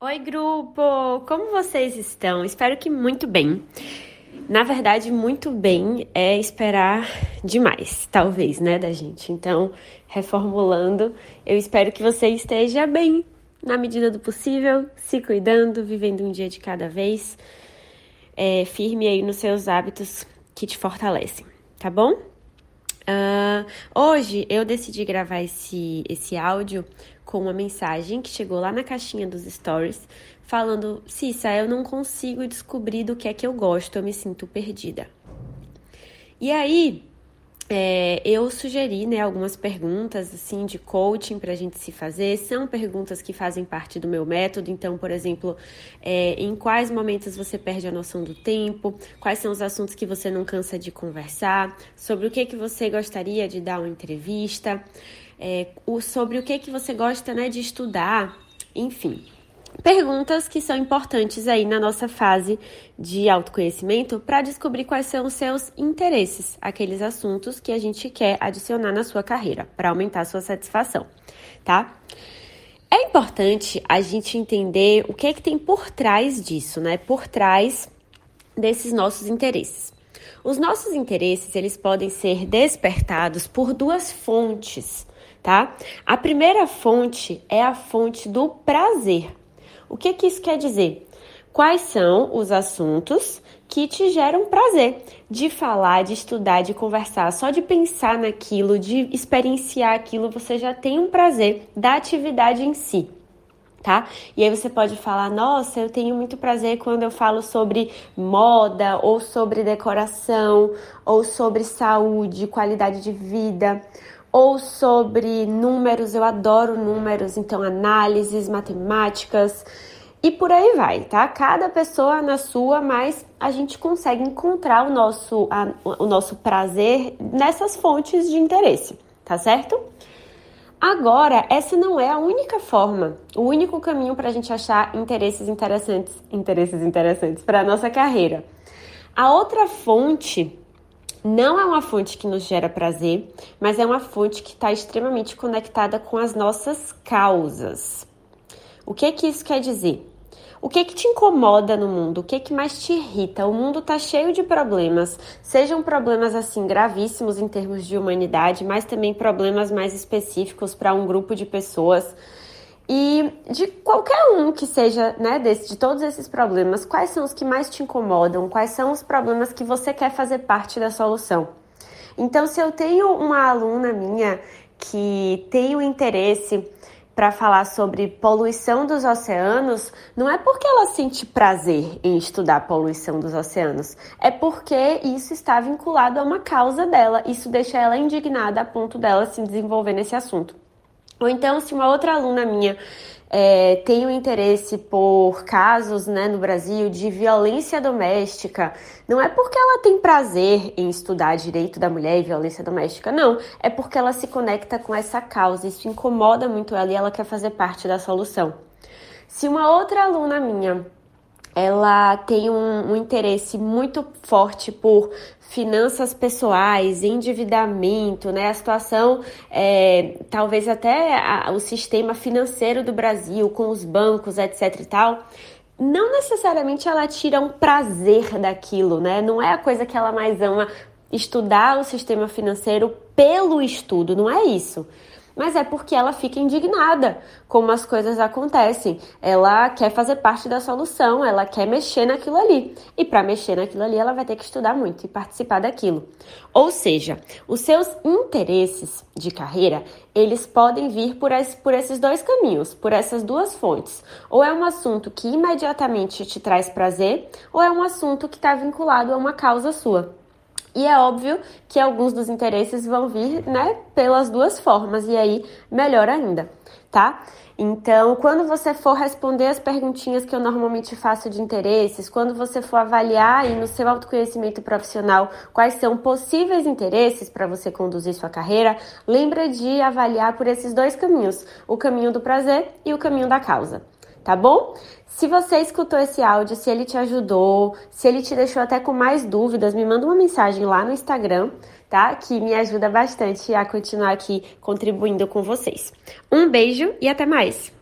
Oi, grupo! Como vocês estão? Espero que muito bem. Na verdade, muito bem é esperar demais, talvez, né, da gente. Então, reformulando, eu espero que você esteja bem, na medida do possível, se cuidando, vivendo um dia de cada vez, é, firme aí nos seus hábitos que te fortalecem, tá bom? Uh, hoje eu decidi gravar esse, esse áudio com uma mensagem que chegou lá na caixinha dos stories, falando: Cissa, eu não consigo descobrir do que é que eu gosto, eu me sinto perdida. E aí, é, eu sugeri né, algumas perguntas assim de coaching para a gente se fazer. São perguntas que fazem parte do meu método. Então, por exemplo, é, em quais momentos você perde a noção do tempo? Quais são os assuntos que você não cansa de conversar? Sobre o que, que você gostaria de dar uma entrevista? É, o, sobre o que, que você gosta né, de estudar? Enfim, perguntas que são importantes aí na nossa fase de autoconhecimento para descobrir quais são os seus interesses, aqueles assuntos que a gente quer adicionar na sua carreira para aumentar a sua satisfação, tá? É importante a gente entender o que é que tem por trás disso, né? Por trás desses nossos interesses. Os nossos interesses, eles podem ser despertados por duas fontes, tá? A primeira fonte é a fonte do prazer. O que, que isso quer dizer? Quais são os assuntos que te geram prazer de falar, de estudar, de conversar, só de pensar naquilo, de experienciar aquilo, você já tem um prazer da atividade em si. Tá? E aí você pode falar, nossa, eu tenho muito prazer quando eu falo sobre moda, ou sobre decoração, ou sobre saúde, qualidade de vida, ou sobre números, eu adoro números, então análises, matemáticas e por aí vai, tá? Cada pessoa na sua, mas a gente consegue encontrar o nosso, a, o nosso prazer nessas fontes de interesse, tá certo? Agora, essa não é a única forma, o único caminho para a gente achar interesses interessantes, interesses interessantes para a nossa carreira. A outra fonte não é uma fonte que nos gera prazer, mas é uma fonte que está extremamente conectada com as nossas causas. O que que isso quer dizer? O que que te incomoda no mundo? O que que mais te irrita? O mundo está cheio de problemas, sejam problemas assim gravíssimos em termos de humanidade, mas também problemas mais específicos para um grupo de pessoas. E de qualquer um que seja, né, desse, de todos esses problemas, quais são os que mais te incomodam? Quais são os problemas que você quer fazer parte da solução? Então, se eu tenho uma aluna minha que tem o interesse para falar sobre poluição dos oceanos, não é porque ela sente prazer em estudar poluição dos oceanos, é porque isso está vinculado a uma causa dela. Isso deixa ela indignada a ponto dela se desenvolver nesse assunto. Ou então, se uma outra aluna minha é, tem um interesse por casos né, no Brasil de violência doméstica, não é porque ela tem prazer em estudar direito da mulher e violência doméstica, não. É porque ela se conecta com essa causa, isso incomoda muito ela e ela quer fazer parte da solução. Se uma outra aluna minha ela tem um, um, interesse muito forte por finanças pessoais, endividamento, né? A situação, é, talvez até a, o sistema financeiro do Brasil, com os bancos, etc e tal. Não necessariamente ela tira um prazer daquilo, né? Não é a coisa que ela mais ama estudar o sistema financeiro pelo estudo, não é isso mas é porque ela fica indignada como as coisas acontecem. Ela quer fazer parte da solução, ela quer mexer naquilo ali. E para mexer naquilo ali, ela vai ter que estudar muito e participar daquilo. Ou seja, os seus interesses de carreira, eles podem vir por, esse, por esses dois caminhos, por essas duas fontes. Ou é um assunto que imediatamente te traz prazer, ou é um assunto que está vinculado a uma causa sua. E é óbvio que alguns dos interesses vão vir, né, pelas duas formas, e aí melhor ainda, tá? Então, quando você for responder as perguntinhas que eu normalmente faço de interesses, quando você for avaliar aí no seu autoconhecimento profissional quais são possíveis interesses para você conduzir sua carreira, lembra de avaliar por esses dois caminhos, o caminho do prazer e o caminho da causa tá bom? Se você escutou esse áudio, se ele te ajudou, se ele te deixou até com mais dúvidas, me manda uma mensagem lá no Instagram, tá? Que me ajuda bastante a continuar aqui contribuindo com vocês. Um beijo e até mais!